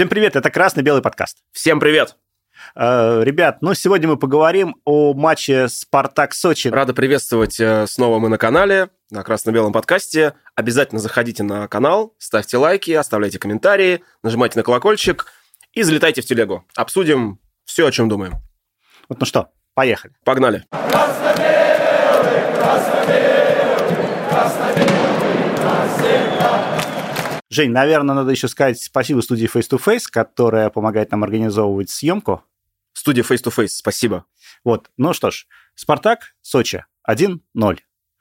Всем привет, это «Красно-белый подкаст». Всем привет! Э, ребят, ну сегодня мы поговорим о матче «Спартак-Сочи». Рада приветствовать э, снова мы на канале, на «Красно-белом подкасте». Обязательно заходите на канал, ставьте лайки, оставляйте комментарии, нажимайте на колокольчик и залетайте в телегу. Обсудим все, о чем думаем. Вот ну что, поехали. Погнали. Красно-белый, красно-белый, красно-белый. Жень, наверное, надо еще сказать спасибо студии Face to Face, которая помогает нам организовывать съемку. Студия Face to Face, спасибо. Вот, ну что ж, Спартак, Сочи, 1-0.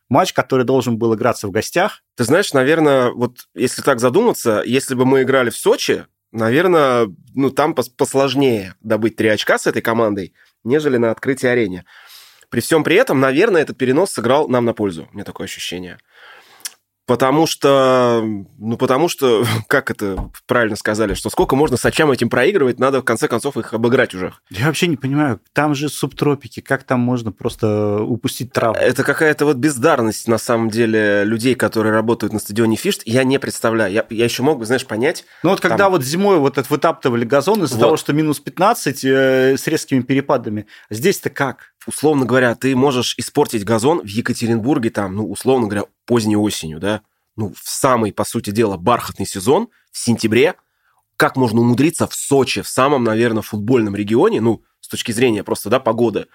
Матч, который должен был играться в гостях. Ты знаешь, наверное, вот если так задуматься, если бы мы играли в Сочи, наверное, ну там посложнее добыть три очка с этой командой, нежели на открытии арене. При всем при этом, наверное, этот перенос сыграл нам на пользу. У меня такое ощущение. Потому что, ну, потому что, как это правильно сказали, что сколько можно сачам этим проигрывать, надо в конце концов их обыграть уже. Я вообще не понимаю, там же субтропики, как там можно просто упустить травму? Это какая-то вот бездарность, на самом деле, людей, которые работают на стадионе Фишт, я не представляю. Я, я еще мог бы, знаешь, понять... Ну, вот когда там... вот зимой вот это вытаптывали газон из-за вот. того, что минус 15 э, с резкими перепадами, здесь-то как? условно говоря, ты можешь испортить газон в Екатеринбурге, там, ну, условно говоря, поздней осенью, да, ну, в самый, по сути дела, бархатный сезон, в сентябре, как можно умудриться в Сочи, в самом, наверное, футбольном регионе, ну, с точки зрения просто, да, погоды,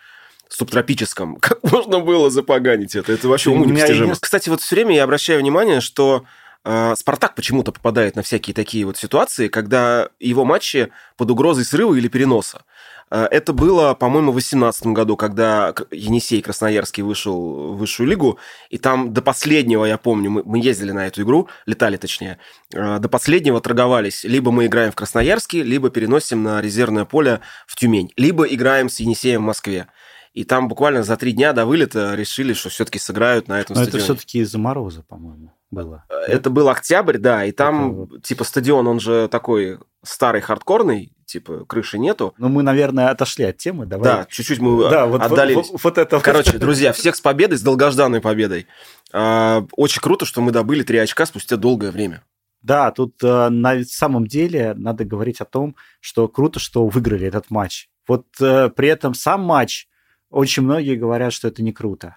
субтропическом, как можно было запоганить это? Это вообще уму непостижимо. Кстати, вот все время я обращаю внимание, что э, Спартак почему-то попадает на всякие такие вот ситуации, когда его матчи под угрозой срыва или переноса. Э, это было, по-моему, в 2018 году, когда Енисей Красноярский вышел в высшую лигу, и там до последнего, я помню, мы, мы ездили на эту игру, летали точнее, э, до последнего торговались. Либо мы играем в Красноярске, либо переносим на резервное поле в Тюмень, либо играем с Енисеем в Москве. И там буквально за три дня до вылета решили, что все-таки сыграют на этом Но стадионе. это все-таки из-за мороза, по-моему, было. Э, это был октябрь, да, и там, это... типа, стадион, он же такой старый, хардкорный, типа крыши нету. Ну, мы, наверное, отошли от темы. Давай. Да, чуть-чуть мы да, вот, отдалились. Вот, вот это Короче, друзья, всех с победой, с долгожданной победой. А, очень круто, что мы добыли три очка спустя долгое время. Да, тут э, на самом деле надо говорить о том, что круто, что выиграли этот матч. Вот э, при этом сам матч, очень многие говорят, что это не круто.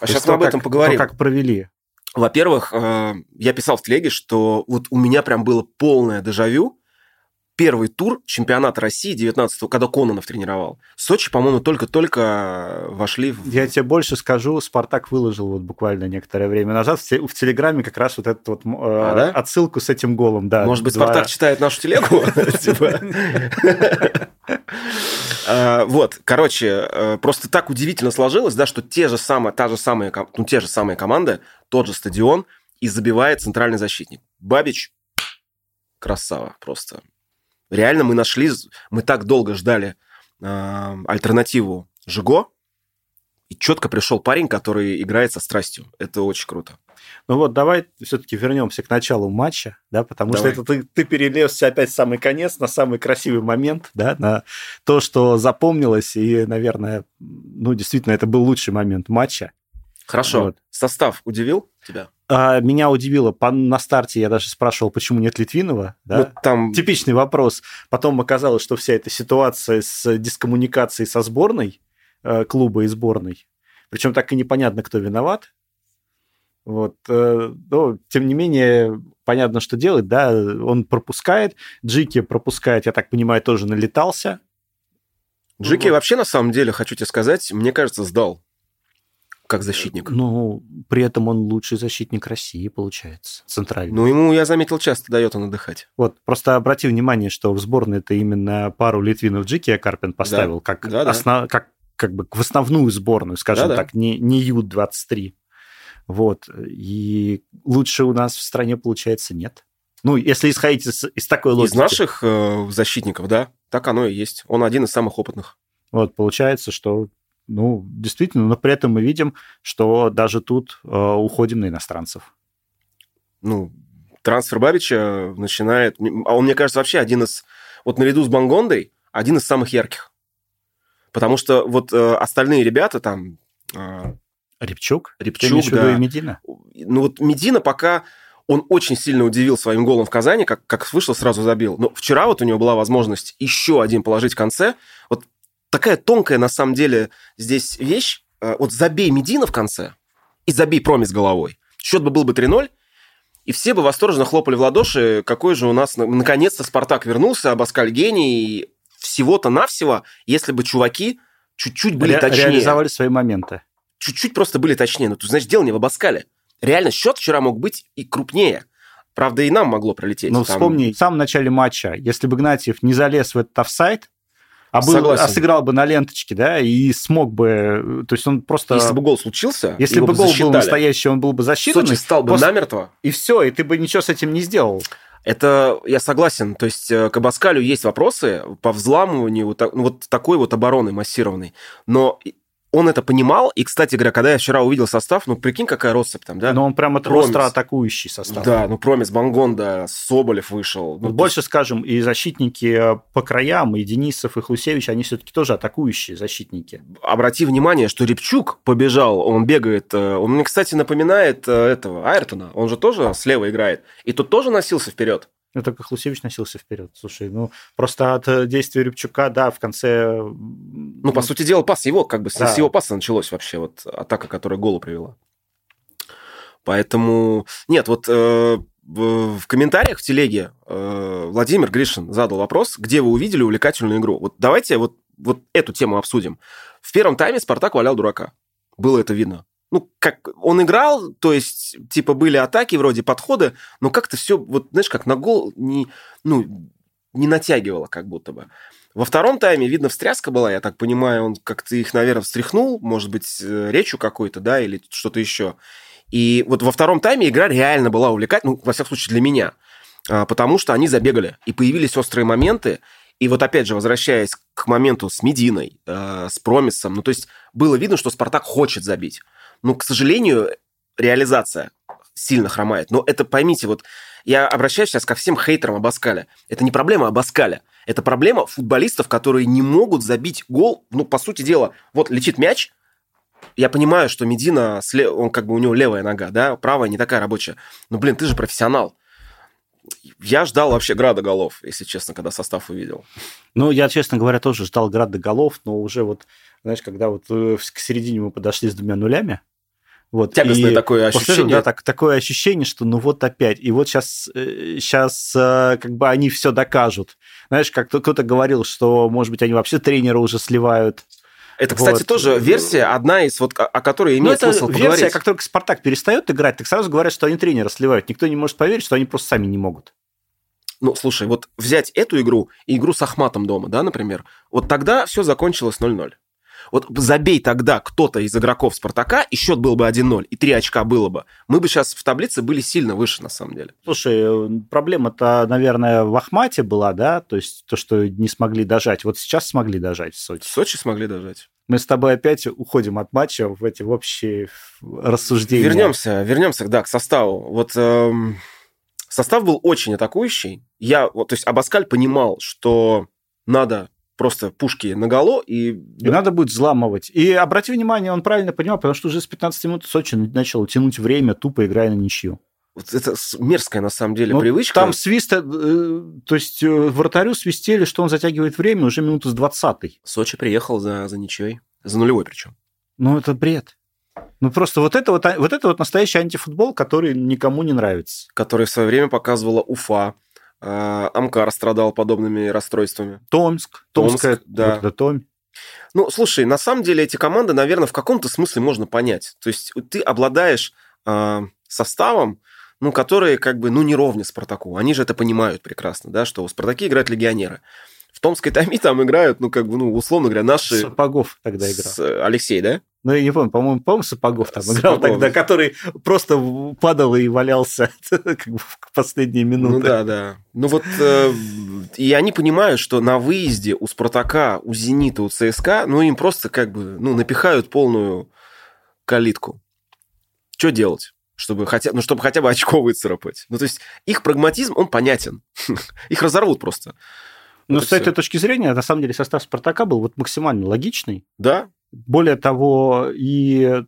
А сейчас мы об этом поговорим. То, как провели. Во-первых, э, я писал в телеге, что вот у меня прям было полное дежавю, первый тур чемпионата России 19-го, когда Кононов тренировал. Сочи, по-моему, только-только вошли в... Я тебе больше скажу, Спартак выложил вот буквально некоторое время назад в, в Телеграме как раз вот эту вот э, а, да? отсылку с этим голом. Да, Может быть, два... Спартак читает нашу телегу? Типа. А, вот, короче, э, просто так удивительно сложилось, да, что те же самые, та же самая, ну, те же самые команды, тот же стадион, и забивает центральный защитник. Бабич красава просто реально мы нашли, мы так долго ждали э, альтернативу Жиго, и четко пришел парень, который играет со страстью. Это очень круто. Ну вот, давай все-таки вернемся к началу матча, да, потому давай. что это ты, ты перелезся опять в самый конец, на самый красивый момент, да, на то, что запомнилось, и, наверное, ну, действительно, это был лучший момент матча. Хорошо. Вот. Состав удивил тебя? А, меня удивило, по, на старте я даже спрашивал, почему нет Литвинова. Да? Ну, там... Типичный вопрос. Потом оказалось, что вся эта ситуация с дискоммуникацией со сборной, э, клуба и сборной, причем так и непонятно, кто виноват. Вот, э, но, тем не менее, понятно, что делать, да, он пропускает, Джики пропускает, я так понимаю, тоже налетался. Джики вот. вообще, на самом деле, хочу тебе сказать, мне кажется, сдал как защитник. Ну, при этом он лучший защитник России, получается, центральный. Ну, ему, я заметил, часто дает он отдыхать. Вот, просто обрати внимание, что в сборной это именно пару Литвинов Джики Карпин поставил, да. как, да, основ... да. как как бы в основную сборную, скажем да, так, да. не, не Ю-23. Вот. И лучше у нас в стране, получается, нет. Ну, если исходить из, из такой логики. Из наших э, защитников, да, так оно и есть. Он один из самых опытных. Вот, получается, что ну, действительно, но при этом мы видим, что даже тут э, уходим на иностранцев. Ну, трансфер Бабича начинает... А он, мне кажется, вообще один из... Вот наряду с Бангондой один из самых ярких. Потому что вот э, остальные ребята там... Э, Репчук? Репчук, да. и Медина? Ну вот Медина пока... Он очень сильно удивил своим голом в Казани, как, как вышел, сразу забил. Но вчера вот у него была возможность еще один положить в конце. Вот такая тонкая, на самом деле, здесь вещь. Э, вот забей Медина в конце и забей Промис головой. Счет бы был бы 3-0, и все бы восторженно хлопали в ладоши, какой же у нас, наконец-то, Спартак вернулся, Абаскаль гений, всего-то навсего, если бы чуваки чуть-чуть были Ре- точнее. Реализовали свои моменты. Чуть-чуть просто были точнее. Ну, то, значит, дело не в Абаскале. Реально, счет вчера мог быть и крупнее. Правда, и нам могло пролететь. Ну, там... вспомни, в самом начале матча, если бы Гнатьев не залез в этот офсайд, а, был, а сыграл бы на ленточке, да, и смог бы... То есть он просто... Если бы гол случился, Если бы гол засчитали. был настоящий, он был бы засчитан. Сочи стал бы после... намертво. И все, и ты бы ничего с этим не сделал. Это я согласен. То есть э, к Абаскалю есть вопросы по взламыванию вот, ну, вот такой вот обороны массированной. Но он это понимал, и, кстати говоря, когда я вчера увидел состав, ну, прикинь, какая россыпь там, да? Но он прямо Промис. остро атакующий состав. Да, ну, Промис, Бангонда, Соболев вышел. Ну, Больше, есть... скажем, и защитники по краям, и Денисов, и Хлусевич, они все-таки тоже атакующие защитники. Обрати внимание, что Репчук побежал, он бегает, э, он мне, кстати, напоминает э, этого Айртона, он же тоже слева играет, и тут тоже носился вперед. Ну, только Хлусевич носился вперед. Слушай, ну, просто от э, действия Рябчука, да, в конце... Ну, по сути дела, пас его, как бы, да. с его паса началось вообще вот атака, которая голу привела. Поэтому... Нет, вот э, в комментариях в телеге э, Владимир Гришин задал вопрос, где вы увидели увлекательную игру. Вот давайте вот, вот эту тему обсудим. В первом тайме Спартак валял дурака. Было это видно ну, как он играл, то есть, типа, были атаки, вроде подходы, но как-то все, вот, знаешь, как на гол не, ну, не натягивало как будто бы. Во втором тайме, видно, встряска была, я так понимаю, он как-то их, наверное, встряхнул, может быть, э, речью какой-то, да, или что-то еще. И вот во втором тайме игра реально была увлекательной, ну, во всяком случае, для меня, а, потому что они забегали, и появились острые моменты, и вот опять же, возвращаясь к моменту с Мединой, э, с Промисом, ну, то есть было видно, что Спартак хочет забить. Ну, к сожалению, реализация сильно хромает. Но это поймите, вот я обращаюсь сейчас ко всем хейтерам Абаскаля. Это не проблема Абаскаля. Это проблема футболистов, которые не могут забить гол. Ну, по сути дела, вот летит мяч, я понимаю, что Медина, он как бы у него левая нога, да, правая не такая рабочая. Но, блин, ты же профессионал. Я ждал вообще града голов, если честно, когда состав увидел. Ну, я, честно говоря, тоже ждал града голов, но уже вот, знаешь, когда вот э, к середине мы подошли с двумя нулями, вот, Тягостное и такое ощущение. Да, так, такое ощущение, что ну вот опять. И вот сейчас, сейчас э, как бы они все докажут. Знаешь, как кто-то говорил, что, может быть, они вообще тренера уже сливают. Это, кстати, вот. тоже версия, одна из, вот, о которой имеет ну, смысл версия, поговорить. как только Спартак перестает играть, так сразу говорят, что они тренера сливают. Никто не может поверить, что они просто сами не могут. Ну, слушай, вот взять эту игру и игру с Ахматом дома, да, например, вот тогда все закончилось 0-0. Вот забей тогда кто-то из игроков Спартака, и счет был бы 1-0, и 3 очка было бы. Мы бы сейчас в таблице были сильно выше, на самом деле. Слушай, проблема-то, наверное, в Ахмате была, да? То есть то, что не смогли дожать. Вот сейчас смогли дожать в Сочи. В Сочи смогли дожать. Мы с тобой опять уходим от матча в эти в общие рассуждения. Вернемся, вернемся, да, к составу. Вот эм, состав был очень атакующий. Я, вот, то есть Абаскаль понимал, что надо просто пушки наголо и... И надо будет взламывать. И обрати внимание, он правильно понимал, потому что уже с 15 минут Сочи начал тянуть время, тупо играя на ничью. Вот это мерзкая, на самом деле, ну, привычка. Там свист, э, то есть э, вратарю свистели, что он затягивает время уже минуту с 20 Сочи приехал за, за ничьей, за нулевой причем. Ну, это бред. Ну, просто вот это вот, вот это вот настоящий антифутбол, который никому не нравится. Который в свое время показывала Уфа, а, Амкар страдал подобными расстройствами. Томск. Томская, да. Вот Том. Ну, слушай, на самом деле эти команды, наверное, в каком-то смысле можно понять. То есть ты обладаешь э, составом, ну, которые как бы, ну, не ровня Спартаку. Они же это понимают прекрасно, да, что у Спартаки играют легионеры. Томской Томи там играют, ну, как бы, ну, условно говоря, наши... Сапогов тогда играл. С Алексей, да? Ну, я не помню, по-моему, по Сапогов там Сапогов. играл тогда, который просто падал и валялся как бы в последние минуты. Ну да, да. Ну вот, э, и они понимают, что на выезде у Спартака, у Зенита, у ЦСКА, ну, им просто как бы, ну, напихают полную калитку. Что делать? чтобы хотя, ну, чтобы хотя бы очко выцарапать. Ну, то есть их прагматизм, он понятен. их разорвут просто. Но вот с этой точки зрения, на самом деле, состав Спартака был вот максимально логичный. Да, более того, и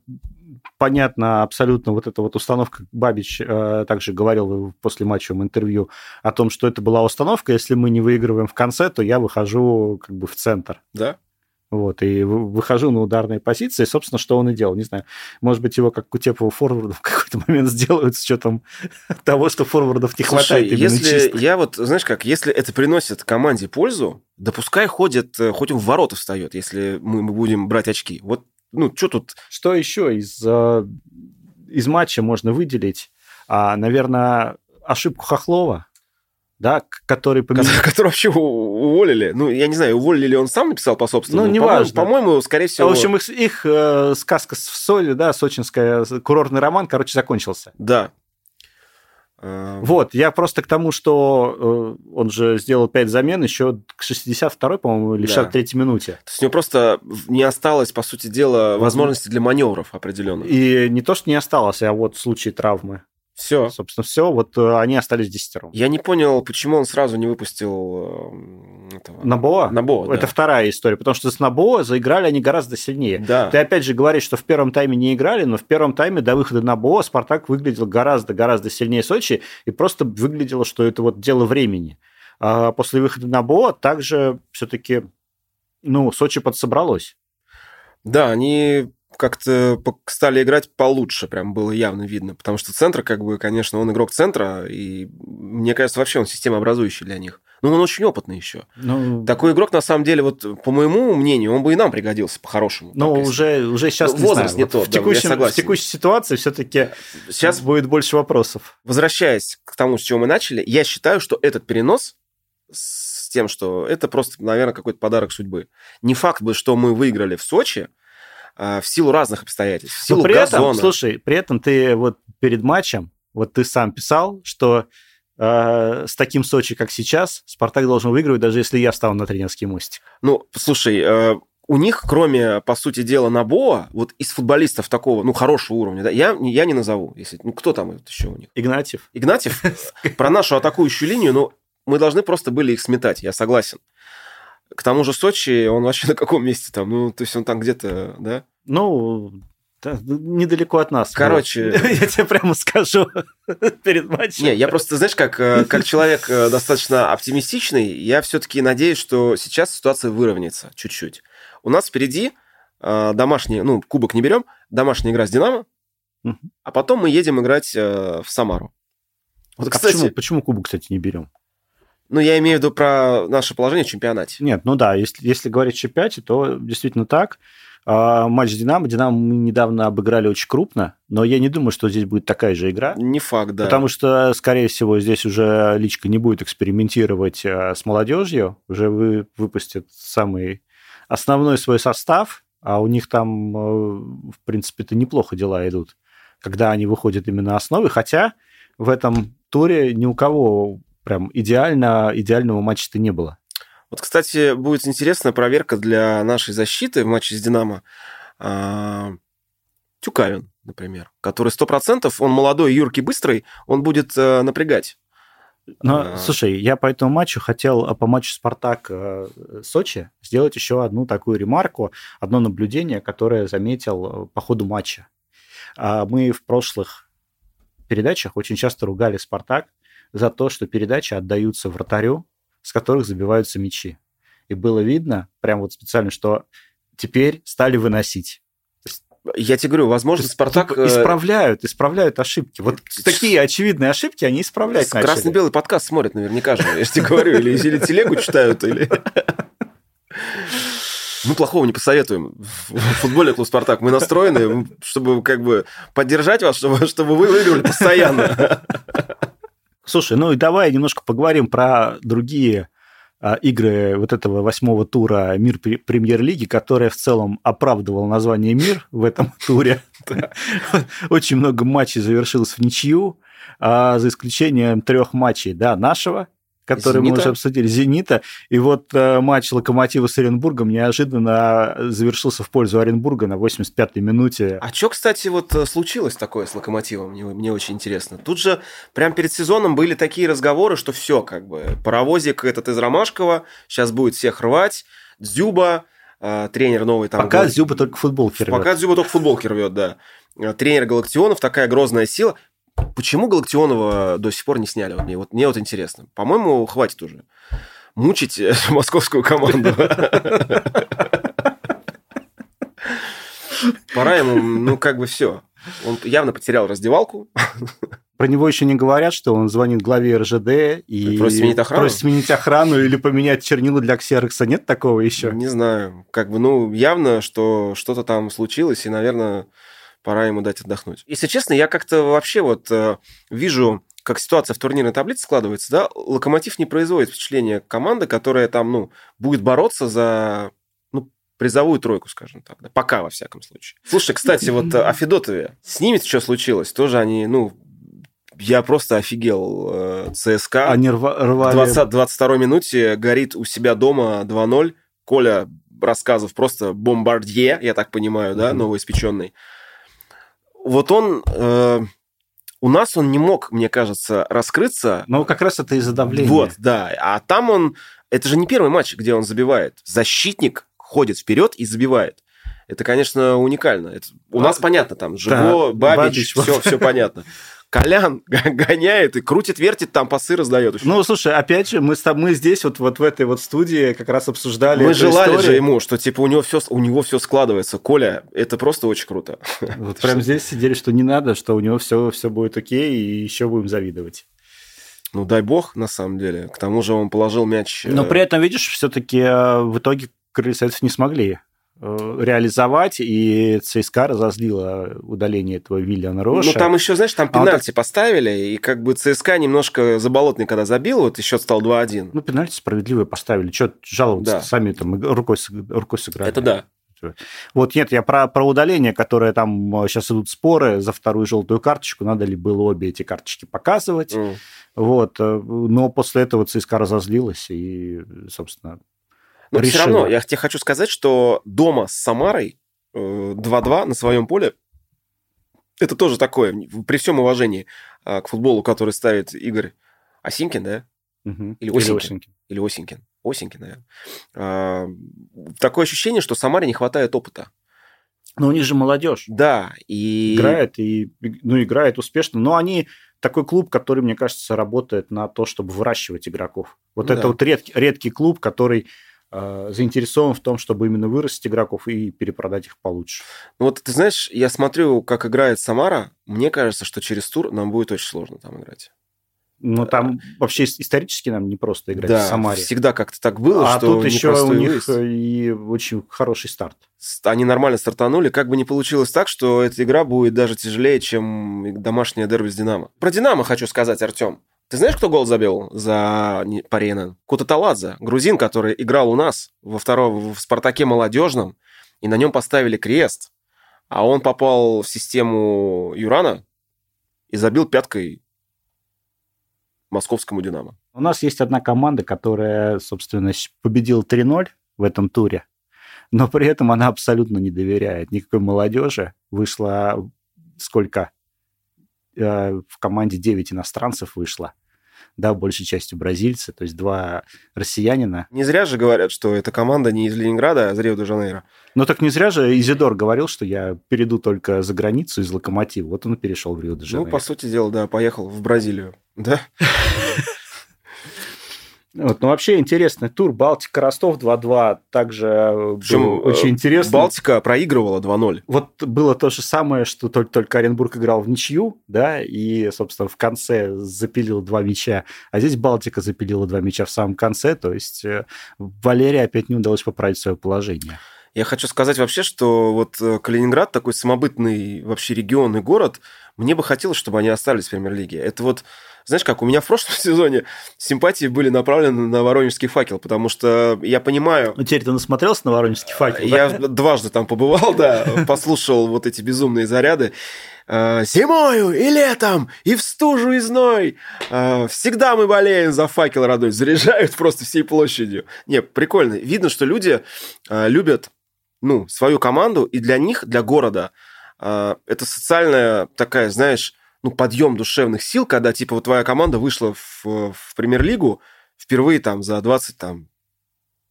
понятно абсолютно вот эта вот установка. Бабич э, также говорил после матча в интервью о том, что это была установка. Если мы не выигрываем в конце, то я выхожу как бы в центр. Да. Вот, и выхожу на ударные позиции, собственно, что он и делал. Не знаю, может быть, его как Кутепова форварда в какой-то момент сделают с учетом того, что форвардов не хватает. Слушай, если чисто. я вот, знаешь как, если это приносит команде пользу, да пускай ходит, э, хоть он в ворота встает, если мы, мы будем брать очки. Вот, ну, что тут? Что еще из, э, из матча можно выделить? А, наверное, ошибку Хохлова да, который поменял... Который вообще уволили. Ну, я не знаю, уволили ли он сам написал по собственному. Ну, неважно. По-моему, по скорее всего... В общем, их, их э, сказка в соли, да, сочинская, курортный роман, короче, закончился. Да. Э, вот, я просто к тому, что э, он же сделал 5 замен еще к 62-й, по-моему, или 63-й минуте. То есть у него просто не осталось, по сути дела, возможности для маневров определенных. И не то, что не осталось, а вот в случае травмы. Все. Собственно, все. Вот э, они остались десятером. Я не понял, почему он сразу не выпустил э, этого... Набоа? Набоа, Это вторая история, потому что с Набоа заиграли они гораздо сильнее. Да. Ты опять же говоришь, что в первом тайме не играли, но в первом тайме до выхода Набоа Спартак выглядел гораздо-гораздо сильнее Сочи, и просто выглядело, что это вот дело времени. А после выхода Набоа также все-таки, ну, Сочи подсобралось. Да, они как-то стали играть получше, прям было явно видно. Потому что центр, как бы, конечно, он игрок центра, и мне кажется, вообще он системообразующий для них. Но он очень опытный еще. Ну, Такой игрок, на самом деле, вот по моему мнению, он бы и нам пригодился по-хорошему. Ну, уже, уже сейчас ну, возраст знаю. не тот. В, да, текущем, в текущей ситуации все-таки сейчас будет больше вопросов. Возвращаясь к тому, с чего мы начали, я считаю, что этот перенос с тем, что это просто, наверное, какой-то подарок судьбы. Не факт бы, что мы выиграли в Сочи, в силу разных обстоятельств, в силу при газона. Этом, слушай, при этом ты вот перед матчем, вот ты сам писал, что э, с таким Сочи, как сейчас, Спартак должен выигрывать, даже если я встану на тренерский мостик. Ну, слушай, э, у них, кроме, по сути дела, Набоа, вот из футболистов такого, ну, хорошего уровня, да, я, я не назову, если, ну, кто там еще у них? Игнатьев. Игнатьев? Про нашу атакующую линию, ну, мы должны просто были их сметать, я согласен. К тому же Сочи, он вообще на каком месте там? Ну, то есть он там где-то, да? Ну, да, недалеко от нас. Короче... Я тебе прямо скажу перед матчем. Не, я просто, знаешь, как, э, как человек э, достаточно оптимистичный, я все-таки надеюсь, что сейчас ситуация выровняется чуть-чуть. У нас впереди э, домашний, ну, кубок не берем, домашняя игра с Динамо, а потом мы едем играть в Самару. Вот, а кстати, почему, почему кубок, кстати, не берем? Ну, я имею в виду про наше положение в чемпионате. Нет, ну да, если, если говорить о чемпионате, то действительно так. А, матч Динамо. Динамо мы недавно обыграли очень крупно, но я не думаю, что здесь будет такая же игра. Не факт, да. Потому что, скорее всего, здесь уже Личка не будет экспериментировать а, с молодежью, уже вы, выпустят самый основной свой состав, а у них там, э, в принципе-то, неплохо дела идут, когда они выходят именно основы, хотя в этом туре ни у кого прям идеально, идеального матча-то не было. Вот, кстати, будет интересная проверка для нашей защиты в матче с «Динамо». А, Тюкавин, например, который сто процентов, он молодой, юркий, быстрый, он будет э, напрягать. Но, а... слушай, я по этому матчу хотел а, по матчу Спартак-Сочи э, сделать еще одну такую ремарку, одно наблюдение, которое заметил э, по ходу матча. Мы в прошлых передачах очень часто ругали Спартак за то, что передачи отдаются вратарю, с которых забиваются мячи. И было видно, прям вот специально, что теперь стали выносить. Я тебе говорю, возможно, Спартак... Э, исправляют, исправляют ошибки. Вот такие очевидные ошибки они исправлять начали. Красно-белый подкаст смотрят наверняка же, я же тебе говорю. Или, или телегу читают, или... Мы плохого не посоветуем. В футболе клуб «Спартак» мы настроены, чтобы как бы поддержать вас, чтобы, чтобы вы выиграли постоянно. Слушай, ну и давай немножко поговорим про другие а, игры вот этого восьмого тура Мир Премьер-лиги, которая в целом оправдывала название Мир в этом туре. Очень много матчей завершилось в ничью, а, за исключением трех матчей да, нашего который Зенита. мы уже обсудили, Зенита. И вот э, матч Локомотива с Оренбургом неожиданно завершился в пользу Оренбурга на 85-й минуте. А что, кстати, вот э, случилось такое с Локомотивом? Мне, мне очень интересно. Тут же прям перед сезоном были такие разговоры, что все, как бы, паровозик этот из Ромашкова сейчас будет всех рвать, Дзюба, э, тренер новый там... Пока Гал... Зюба только футболки рвет. Пока Зюба только футболки рвет, да. Э, тренер Галактионов, такая грозная сила. Почему Галактионова до сих пор не сняли? Вот мне, вот, мне вот интересно. По-моему, хватит уже мучить э, московскую команду. Пора ему, ну, как бы все. Он явно потерял раздевалку. Про него еще не говорят, что он звонит главе РЖД и просит сменить охрану, просит сменить охрану или поменять чернила для ксерокса. Нет такого еще? Не знаю. Как бы, ну, явно, что что-то там случилось, и, наверное, пора ему дать отдохнуть. Если честно, я как-то вообще вот э, вижу, как ситуация в турнирной таблице складывается, да, Локомотив не производит впечатление команды, которая там, ну, будет бороться за ну, призовую тройку, скажем так, да, пока, во всяком случае. Слушай, кстати, вот о Федотове. С ними что случилось? Тоже они, ну, я просто офигел. Э, ЦСКА Они рвали... в 20, 22 минуте горит у себя дома 2-0. Коля рассказов просто бомбардье, я так понимаю, да, новоиспеченный вот он... Э, у нас он не мог, мне кажется, раскрыться. Но как раз это из-за давления. Вот, да. А там он... Это же не первый матч, где он забивает. Защитник ходит вперед и забивает. Это, конечно, уникально. Это, у а, нас понятно, там, Жиго, да, Бабич, Бабич, все, все понятно. Колян гоняет и крутит, вертит, там пасы раздает. Еще. Ну, слушай, опять же, мы, с, мы здесь вот, вот в этой вот студии как раз обсуждали Мы желали историю. же ему, что типа у него, все, у него все складывается. Коля, это просто очень круто. Вот прям здесь сидели, что не надо, что у него все, все будет окей, и еще будем завидовать. Ну, дай бог, на самом деле. К тому же он положил мяч... Но э, при этом, видишь, все-таки э, в итоге крыльцев не смогли реализовать, и ЦСКА разозлила удаление этого Виллиана Роша. Ну, там еще, знаешь, там пенальти а вот... поставили, и как бы ЦСКА немножко заболотный, когда забил, вот еще стал 2-1. Ну, пенальти справедливые поставили. Что жаловаться, да. сами там рукой, рукой сыграли. Это да. Вот нет, я про, про удаление, которое там сейчас идут споры за вторую желтую карточку, надо ли было обе эти карточки показывать. Mm. Вот, э, но после этого ЦСКА разозлилась и, собственно, но решила. все равно, я тебе хочу сказать, что дома с Самарой 2-2 э, на своем поле это тоже такое, при всем уважении а, к футболу, который ставит Игорь Осинкин, да? Угу. Или Осинкин. Или Осинкин. Или Осинкин. Осинкин, наверное. А, такое ощущение, что Самаре не хватает опыта. Но у них же молодежь. Да, и... Играет, и, ну, играет успешно. Но они такой клуб, который, мне кажется, работает на то, чтобы выращивать игроков. Вот ну, это да. вот редкий, редкий клуб, который заинтересован в том, чтобы именно вырастить игроков и перепродать их получше. Ну вот ты знаешь, я смотрю, как играет Самара, мне кажется, что через тур нам будет очень сложно там играть. Но ну, там вообще исторически нам не просто играть да, в Самаре. всегда как-то так было, а что тут еще у них выезд. и очень хороший старт. Они нормально стартанули, как бы не получилось так, что эта игра будет даже тяжелее, чем домашняя дерби с Динамо. Про Динамо хочу сказать, Артем. Ты знаешь, кто гол забил за Парена? Кутаталадзе, грузин, который играл у нас во втором в «Спартаке» молодежном, и на нем поставили крест, а он попал в систему Юрана и забил пяткой московскому «Динамо». У нас есть одна команда, которая, собственно, победила 3-0 в этом туре, но при этом она абсолютно не доверяет никакой молодежи. Вышла сколько? Э, в команде 9 иностранцев вышло да, большей частью бразильцы, то есть два россиянина. Не зря же говорят, что эта команда не из Ленинграда, а из Рио-де-Жанейро. Ну так не зря же Изидор говорил, что я перейду только за границу из Локомотива. Вот он и перешел в Рио-де-Жанейро. Ну, по сути дела, да, поехал в Бразилию, да? Вот, ну, вообще интересный тур. Балтика Ростов 2-2 также Причем, очень интересно. Балтика проигрывала 2-0. Вот было то же самое, что только, только Оренбург играл в ничью, да, и, собственно, в конце запилил два мяча. А здесь Балтика запилила два мяча в самом конце. То есть э, Валерия опять не удалось поправить свое положение. Я хочу сказать вообще, что вот э, Калининград такой самобытный вообще регион и город, мне бы хотелось, чтобы они остались в премьер-лиге. Это вот знаешь как, у меня в прошлом сезоне симпатии были направлены на Воронежский факел, потому что я понимаю... Ну, теперь ты насмотрелся на Воронежский факел, Я да? дважды там побывал, да, послушал вот эти безумные заряды. «Э, зимою и летом, и в стужу и зной. Э, всегда мы болеем за факел родной. Заряжают просто всей площадью. Не, прикольно. Видно, что люди любят ну, свою команду, и для них, для города, это социальная такая, знаешь, ну, подъем душевных сил, когда, типа, вот твоя команда вышла в, в премьер-лигу впервые там за 20, там,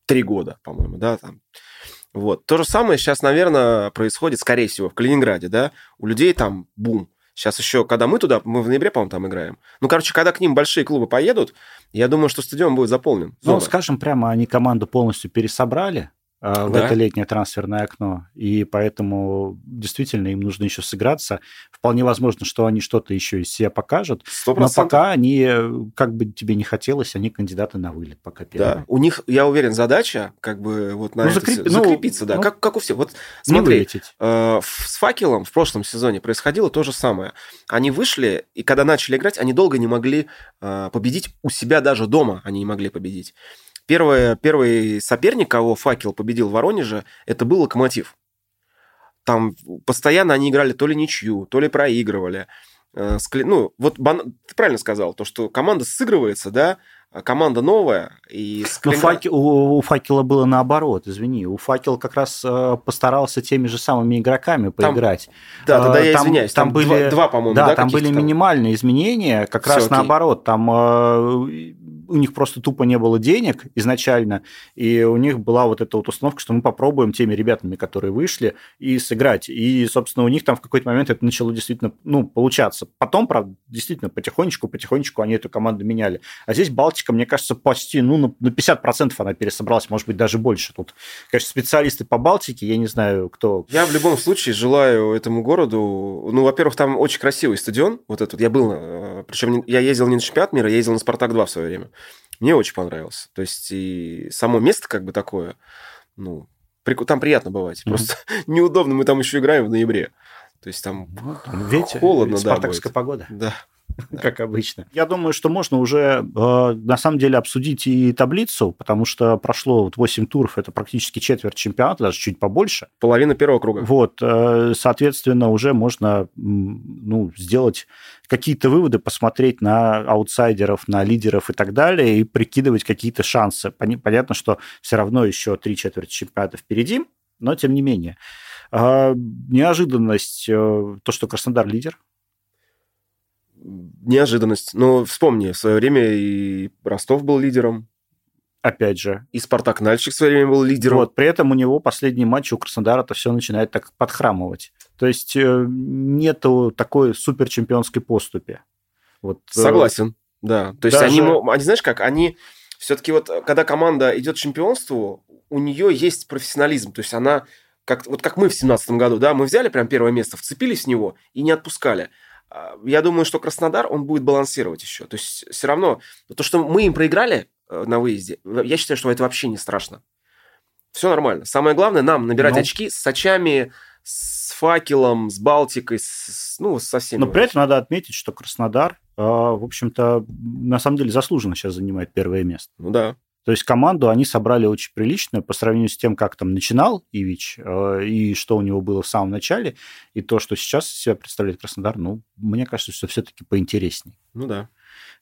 три года, по-моему, да, там. Вот. То же самое сейчас, наверное, происходит, скорее всего, в Калининграде, да? У людей там бум. Сейчас еще, когда мы туда, мы в ноябре, по-моему, там играем. Ну, короче, когда к ним большие клубы поедут, я думаю, что стадион будет заполнен. Ну, скажем прямо, они команду полностью пересобрали, Э, в да. это летнее трансферное окно. И поэтому действительно им нужно еще сыграться. Вполне возможно, что они что-то еще из себя покажут. 100%. Но пока они, как бы тебе не хотелось, они кандидаты на вылет пока первые. Да, у них, я уверен, задача как бы вот на ну, это закреп... ну, закрепиться, да, ну, как, как у всех. Вот смотри, э, с факелом в прошлом сезоне происходило то же самое. Они вышли, и когда начали играть, они долго не могли э, победить у себя даже дома, они не могли победить. Первое, первый соперник, кого Факел победил в Воронеже, это был Локомотив. Там постоянно они играли то ли ничью, то ли проигрывали. Э, ну, вот ты правильно сказал, то, что команда сыгрывается, да, а команда новая. И с Калининград... факи... у, у Факела было наоборот, извини. У Факела как раз э, постарался теми же самыми игроками поиграть. Там, да, тогда я там, извиняюсь. Там, там были, два, два по-моему, да, да там были там... минимальные изменения. Как Все раз окей. наоборот, там э, у них просто тупо не было денег изначально, и у них была вот эта вот установка, что мы попробуем теми ребятами, которые вышли, и сыграть. И, собственно, у них там в какой-то момент это начало действительно, ну, получаться. Потом, правда, действительно, потихонечку, потихонечку они эту команду меняли. А здесь Балтика, мне кажется, почти, ну, на 50% она пересобралась, может быть, даже больше. Тут, конечно, специалисты по Балтике, я не знаю, кто... Я в любом случае желаю этому городу... Ну, во-первых, там очень красивый стадион, вот этот. Я был, э, причем я ездил не на чемпионат мира, я ездил на Спартак-2 в свое время. Мне очень понравился. То есть и само место как бы такое, ну, там приятно бывать. Mm-hmm. Просто неудобно, мы там еще играем в ноябре. То есть там ну, ветер, холодно, спартакская да, погода. Да. Как обычно. Я думаю, что можно уже э, на самом деле обсудить и таблицу, потому что прошло вот 8 туров, это практически четверть чемпионата, даже чуть побольше. Половина первого круга. Вот, э, соответственно, уже можно ну, сделать какие-то выводы, посмотреть на аутсайдеров, на лидеров и так далее, и прикидывать какие-то шансы. Понятно, что все равно еще три четверти чемпионата впереди, но тем не менее. Э, неожиданность, то, что Краснодар лидер, неожиданность. Но вспомни, в свое время и Ростов был лидером. Опять же. И Спартак Нальчик в свое время был лидером. Вот, при этом у него последний матч у Краснодара это все начинает так подхрамывать. То есть э, нету такой супер чемпионской поступи. Вот, э, Согласен, да. То есть даже... они, они, знаешь как, они все-таки вот, когда команда идет к чемпионству, у нее есть профессионализм. То есть она, как, вот как мы в семнадцатом году, да, мы взяли прям первое место, вцепились в него и не отпускали. А, я думаю, что Краснодар, он будет балансировать еще. То есть все равно, то, что мы им проиграли э, на выезде, я считаю, что это вообще не страшно. Все нормально. Самое главное, нам набирать ну, очки с Сачами, с Факелом, с Балтикой, с, ну, со всеми. Но при этом надо отметить, что Краснодар, э, в общем-то, на самом деле заслуженно сейчас занимает первое место. Ну да. То есть команду они собрали очень приличную по сравнению с тем, как там начинал Ивич э, и что у него было в самом начале, и то, что сейчас себя представляет Краснодар, ну, мне кажется, что все-таки поинтереснее. Ну да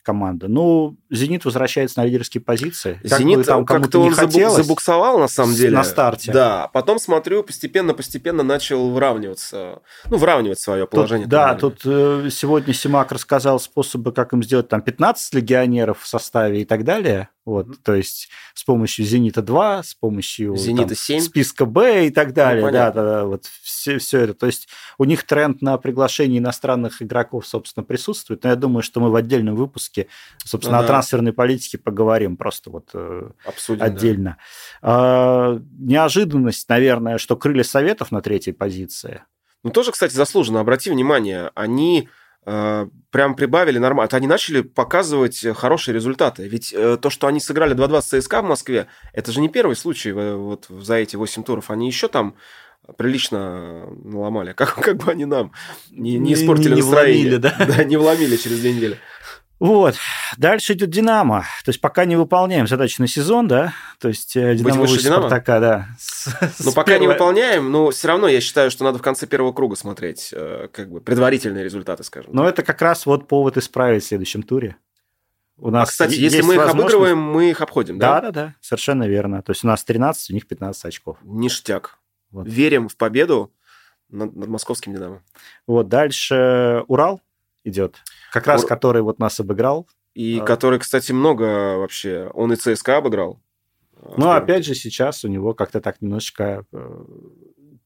команда. Ну, «Зенит» возвращается на лидерские позиции. «Зенит» как там как-то он хотелось, забуксовал, на самом деле. На старте. Да, потом, смотрю, постепенно-постепенно начал выравниваться, ну, выравнивать свое положение. Тут, да, тут э, сегодня Симак рассказал способы, как им сделать там 15 легионеров в составе и так далее. Вот, mm-hmm. то есть с помощью Зенита 2, с помощью Зенита там, 7. списка Б и так далее. Ну, да, да, да, вот все, все это. То есть у них тренд на приглашение иностранных игроков, собственно, присутствует. Но я думаю, что мы в отдельном выпуске, собственно, ну, о трансферной политике поговорим просто вот э, Обсудим, отдельно. Да. Неожиданность, наверное, что крылья Советов на третьей позиции. Ну, тоже, кстати, заслуженно. Обрати внимание, они прям прибавили нормально. Они начали показывать хорошие результаты. Ведь э, то, что они сыграли 2-2 с ЦСКА в Москве, это же не первый случай вот за эти 8 туров. Они еще там прилично наломали. Как, как бы они нам не, не испортили не, не настроение. Вломили, да? да, не вломили через две недели. Вот. Дальше идет Динамо. То есть пока не выполняем задачи на сезон, да? То есть э, Динамо выше Динамо? Спартака, да. Ну, пока первой... не выполняем, но все равно я считаю, что надо в конце первого круга смотреть э, как бы предварительные результаты, скажем. Но это как раз вот повод исправить в следующем туре. У нас а, кстати, если мы их обыгрываем, мы их обходим, да? Да, да, да, совершенно верно. То есть у нас 13, у них 15 очков. Ништяк. Вот. Верим в победу над, над московским Динамо. Вот, дальше Урал идет. Как раз, Ур... который вот нас обыграл. И а... который, кстати, много вообще. Он и ЦСКА обыграл. Ну, опять же, сейчас у него как-то так немножечко э,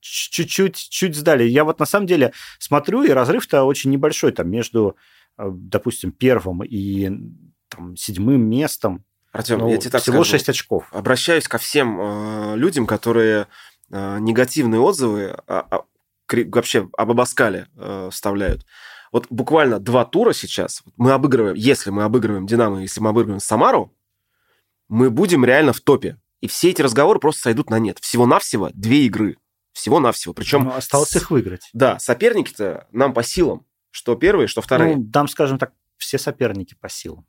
чуть-чуть чуть сдали. Я вот на самом деле смотрю, и разрыв-то очень небольшой там между, э, допустим, первым и там, седьмым местом. Артем, ну, я тебе так всего скажу. 6 очков. Обращаюсь ко всем э, людям, которые э, негативные отзывы а, а, вообще об Абаскале э, вставляют. Вот буквально два тура сейчас мы обыгрываем, если мы обыгрываем Динамо, если мы обыгрываем Самару, мы будем реально в топе. И все эти разговоры просто сойдут на нет. Всего-навсего две игры. Всего-навсего. Причем... Ну, осталось их выиграть. Да, соперники-то нам по силам. Что первые, что вторые. Ну, там, скажем так, все соперники по силам.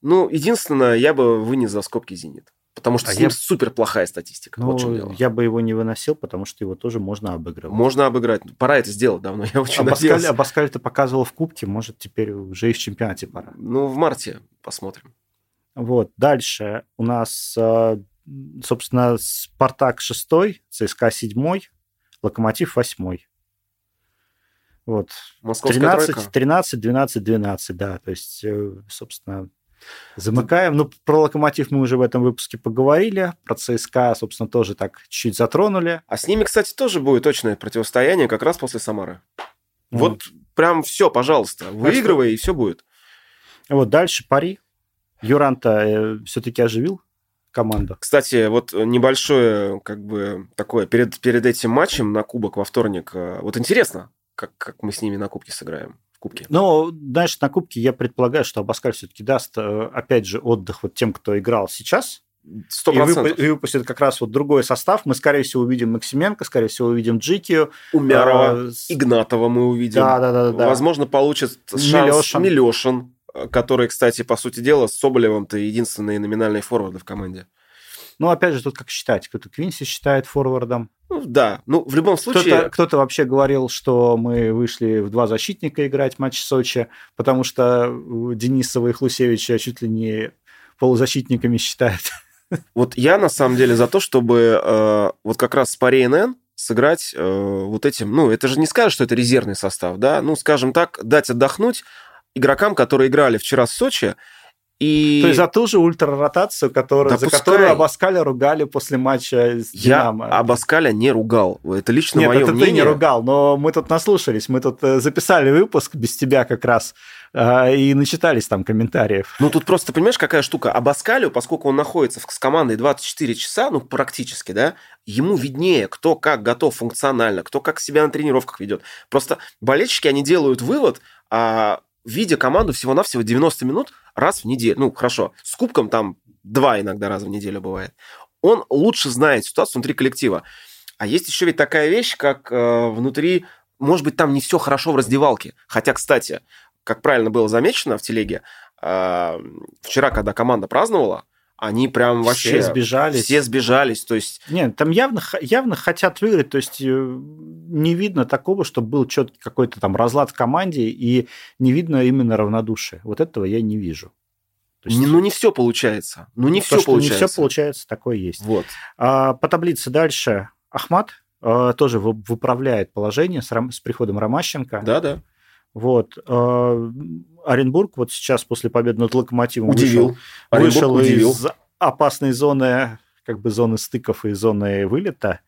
Ну, единственное, я бы вынес за скобки «Зенит». Потому что а с ним я... супер плохая статистика. Ну, вот я бы его не выносил, потому что его тоже можно обыгрывать. Можно обыграть. Пора это сделать давно. Я очень Абаскаль, Абаскаль это показывал в Кубке, может, теперь уже и в чемпионате пора. Ну, в марте посмотрим. Вот. Дальше у нас, э, собственно, Спартак 6, ЦСКА 7, Локомотив 8. Вот. Московская 13, тройка. 13, 12, 12, да. То есть, э, собственно, замыкаем. Ну, про Локомотив мы уже в этом выпуске поговорили. Про ЦСКА, собственно, тоже так чуть-чуть затронули. А с ними, кстати, тоже будет точное противостояние как раз после Самары. Вот, вот прям все, пожалуйста, выигрывай, и все будет. Вот дальше пари. Юранта э, все-таки оживил команду. Кстати, вот небольшое, как бы, такое, перед, перед этим матчем на Кубок во вторник, э, вот интересно, как, как мы с ними на Кубке сыграем. Кубке. Ну, знаешь, на Кубке я предполагаю, что Абаскаль все-таки даст, э, опять же, отдых вот тем, кто играл сейчас. Сто процентов. И выпустит как раз вот другой состав. Мы, скорее всего, увидим Максименко, скорее всего, увидим Джикию. Умярова, а, Игнатова мы увидим. Да, да, да. да. Возможно, получит шанс Милешин. Милешин который, кстати, по сути дела, с Соболевым-то единственные номинальные форварды в команде. Ну, опять же, тут как считать. Кто-то Квинси считает форвардом. Ну, да. Ну, в любом случае... Кто-то, кто-то вообще говорил, что мы вышли в два защитника играть матч в Сочи, потому что Денисова и Хлусевича чуть ли не полузащитниками считают. Вот я, на самом деле, за то, чтобы э, вот как раз с паре НН сыграть э, вот этим... Ну, это же не скажешь, что это резервный состав, да? Ну, скажем так, дать отдохнуть, игрокам, которые играли вчера в Сочи, и... То есть за ту же ультраротацию, которую, да за пускай. которую Абаскаля ругали после матча с Динамо. Я Абаскаля не ругал. Это лично Нет, мое это мнение. ты не ругал, но мы тут наслушались. Мы тут э, записали выпуск без тебя как раз э, и начитались там комментариев. Ну, тут просто, понимаешь, какая штука? Абаскалю, поскольку он находится с командой 24 часа, ну, практически, да, ему виднее, кто как готов функционально, кто как себя на тренировках ведет. Просто болельщики, они делают вывод, а видя команду всего-навсего 90 минут раз в неделю. Ну, хорошо, с кубком там два иногда раза в неделю бывает. Он лучше знает ситуацию внутри коллектива. А есть еще ведь такая вещь, как э, внутри, может быть, там не все хорошо в раздевалке. Хотя, кстати, как правильно было замечено в телеге, э, вчера, когда команда праздновала, они прям вообще... Все сбежались. Все сбежались, то есть... Нет, там явно, явно хотят выиграть, то есть э, не видно такого, чтобы был четкий какой-то там разлад в команде, и не видно именно равнодушие. Вот этого я не вижу. есть... Ну, не все получается. Ну, не все получается. Не все получается, такое есть. Вот. А, по таблице дальше Ахмат а, тоже выправляет положение с, с приходом Ромащенко. Да, да. Вот. А, Оренбург вот сейчас после победы над Локомотивом удивил. вышел, вышел из опасной зоны, как бы зоны стыков и зоны вылета,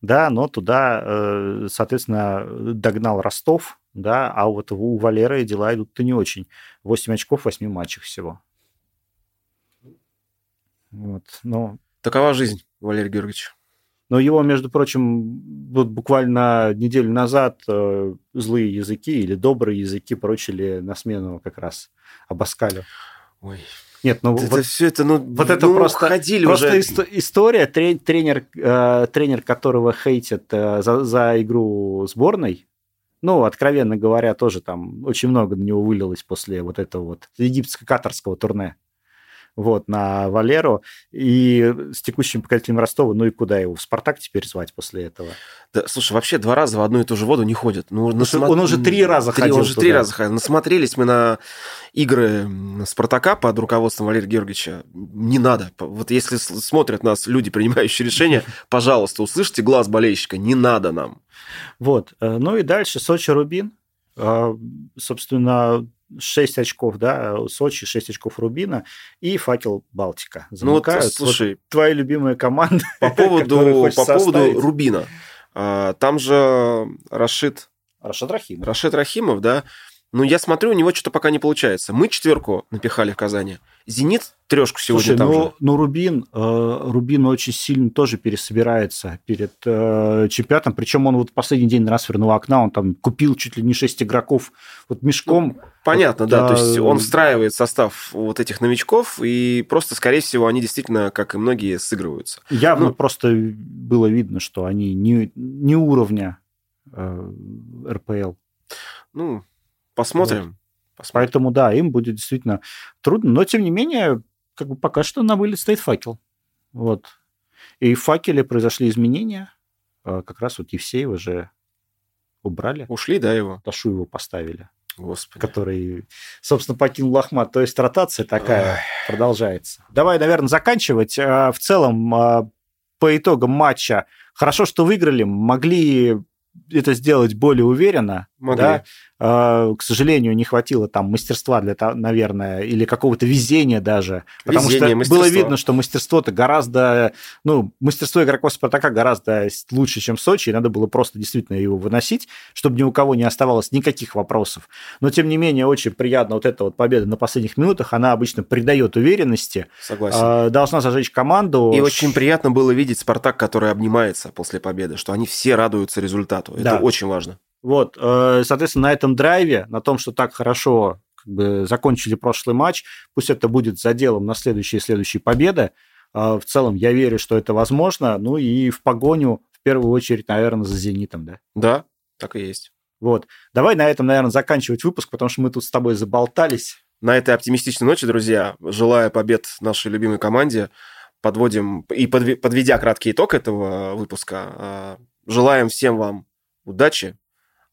да, но туда, э, соответственно, догнал Ростов, да, а вот у Валеры дела идут-то не очень. 8 очков в 8 матчах всего. Вот, но... Такова жизнь, Валерий Георгиевич. Но его, между прочим, вот буквально неделю назад э, злые языки или добрые языки прочили на смену как раз Абаскалю. Ой. Нет, ну это вот, все это, ну, вот это ну, просто, ходили просто уже. Ист- история, тренер, э, тренер которого хейтят э, за, за игру сборной, ну, откровенно говоря, тоже там очень много на него вылилось после вот этого вот египетско-катарского турне вот, на Валеру. И с текущим показателем Ростова, ну и куда его? В «Спартак» теперь звать после этого? Да, слушай, вообще два раза в одну и ту же воду не ходят. Ну, насма... Он уже три раза три, ходил Он уже туда. три раза ходил. Насмотрелись мы на игры «Спартака» под руководством Валерия Георгиевича. Не надо. Вот если смотрят нас люди, принимающие решения, пожалуйста, услышьте глаз болельщика. Не надо нам. Вот. Э, ну и дальше Сочи-Рубин. А, собственно, 6 очков, да, Сочи, 6 очков Рубина и Факел Балтика. Замыкают. Ну, вот, слушай, вот твои любимые команды. По поводу, по поводу Рубина. А, там же Рашид... Рашид Рахимов. Рашид Рахимов, да. Ну, я смотрю, у него что-то пока не получается. Мы четверку напихали в Казани. «Зенит» трешку сегодня Слушай, там ну, же. ну Рубин, э, Рубин очень сильно тоже пересобирается перед э, чемпионатом. Причем он вот последний день трансферного окна, он там купил чуть ли не 6 игроков вот мешком. Ну, понятно, вот, да. То есть он встраивает состав вот этих новичков, и просто, скорее всего, они действительно, как и многие, сыгрываются. Явно ну, просто было видно, что они не, не уровня э, РПЛ. Ну, посмотрим. Вот. Посмотрим. Поэтому, да, им будет действительно трудно. Но, тем не менее, как бы пока что на вылет стоит факел. Вот. И в факеле произошли изменения. А, как раз вот Евсеева же убрали. Ушли, да, его? Ташу его поставили. Господи. Который, собственно, покинул Ахмат. То есть ротация такая Ой. продолжается. Давай, наверное, заканчивать. А, в целом, а, по итогам матча, хорошо, что выиграли, могли это сделать более уверенно. Могли. Да? А, к сожалению, не хватило там мастерства для, наверное, или какого-то везения даже. Потому Везение, что мастерство. было видно, что мастерство-то гораздо, ну, мастерство игроков Спартака гораздо лучше, чем в Сочи, и надо было просто действительно его выносить, чтобы ни у кого не оставалось никаких вопросов. Но, тем не менее, очень приятно вот эта вот победа на последних минутах, она обычно придает уверенности. Согласен. А, должна зажечь команду. И очень приятно было видеть Спартак, который обнимается после победы, что они все радуются результату. Это да. очень важно. Вот, э, соответственно, на этом драйве, на том, что так хорошо как бы, закончили прошлый матч, пусть это будет заделом на следующие следующие победы. Э, в целом, я верю, что это возможно. Ну и в погоню, в первую очередь, наверное, за «Зенитом», да? Да, так и есть. Вот. Давай на этом, наверное, заканчивать выпуск, потому что мы тут с тобой заболтались. На этой оптимистичной ночи, друзья, желая побед нашей любимой команде, подводим и подведя краткий итог этого выпуска, э, желаем всем вам удачи,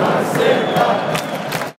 Maceta!